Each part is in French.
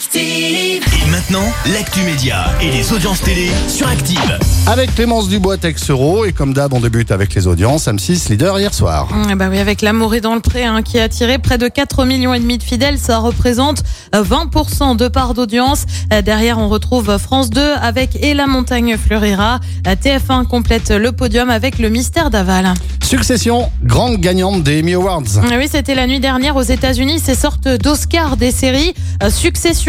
Active. Et maintenant, l'actu média et les audiences télé sur Active. Avec Clémence Dubois Texero et comme d'hab on débute avec les audiences M6 leader hier soir. Ah bah oui, avec l'amour est dans le pré hein, qui a attiré près de 4 millions et demi de fidèles, ça représente euh, 20% de part d'audience. Euh, Derrière, on retrouve France 2 avec Et la montagne fleurira. Euh, TF1 complète le podium avec le mystère d'Aval. Succession, grande gagnante des Emmy Awards. Ah Oui, c'était la nuit dernière aux États-Unis, ces sortes d'Oscars des séries.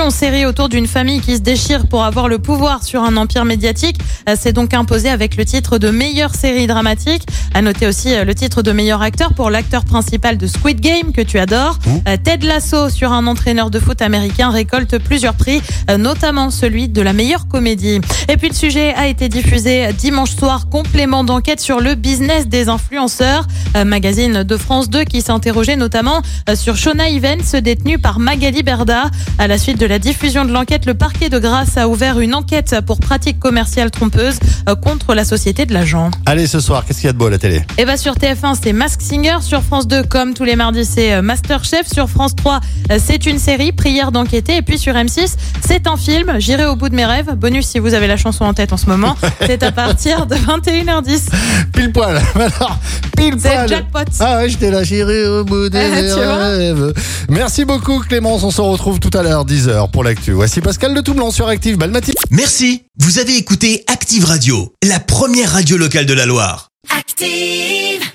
Succession, série autour d'une famille qui se déchire pour avoir le pouvoir sur un empire médiatique, euh, s'est donc imposé avec le titre de meilleure série dramatique. À noter aussi euh, le titre de meilleur acteur pour l'acteur principal de Squid Game que tu adores. Euh, Ted Lasso sur un entraîneur de foot américain récolte plusieurs prix, notamment celui de la meilleure comédie. Et puis le sujet a été diffusé dimanche soir, complément d'enquête sur le business des influenceurs. Magazine de France 2 qui s'interrogeait notamment sur Shona Evans, détenue par Magali Berda. À la suite de la diffusion de l'enquête, le parquet de Grasse a ouvert une enquête pour pratique commerciale trompeuse euh, contre la société de l'agent. Allez ce soir, qu'est-ce qu'il y a de beau à la télé? Et bah sur TF1 c'est Mask Singer, sur France 2 comme tous les mardis c'est euh, Masterchef, sur France 3 euh, c'est une série, Prière d'enquêter. Et puis sur M6 c'est un film, J'irai au bout de mes rêves, bonus si vous avez la chanson en tête en ce moment, c'est à partir de 21h10. Pile poil. Alors, pile C'est poil. jackpot. Ah ouais, j'étais là, j'irai au bout des rêves. Merci beaucoup Clémence, on se retrouve tout à l'heure 10h pour l'actu. Voici Pascal de Toublanc sur Active. Belle matinée. Merci, vous avez écouté Active Radio, la première radio locale de la Loire. Active.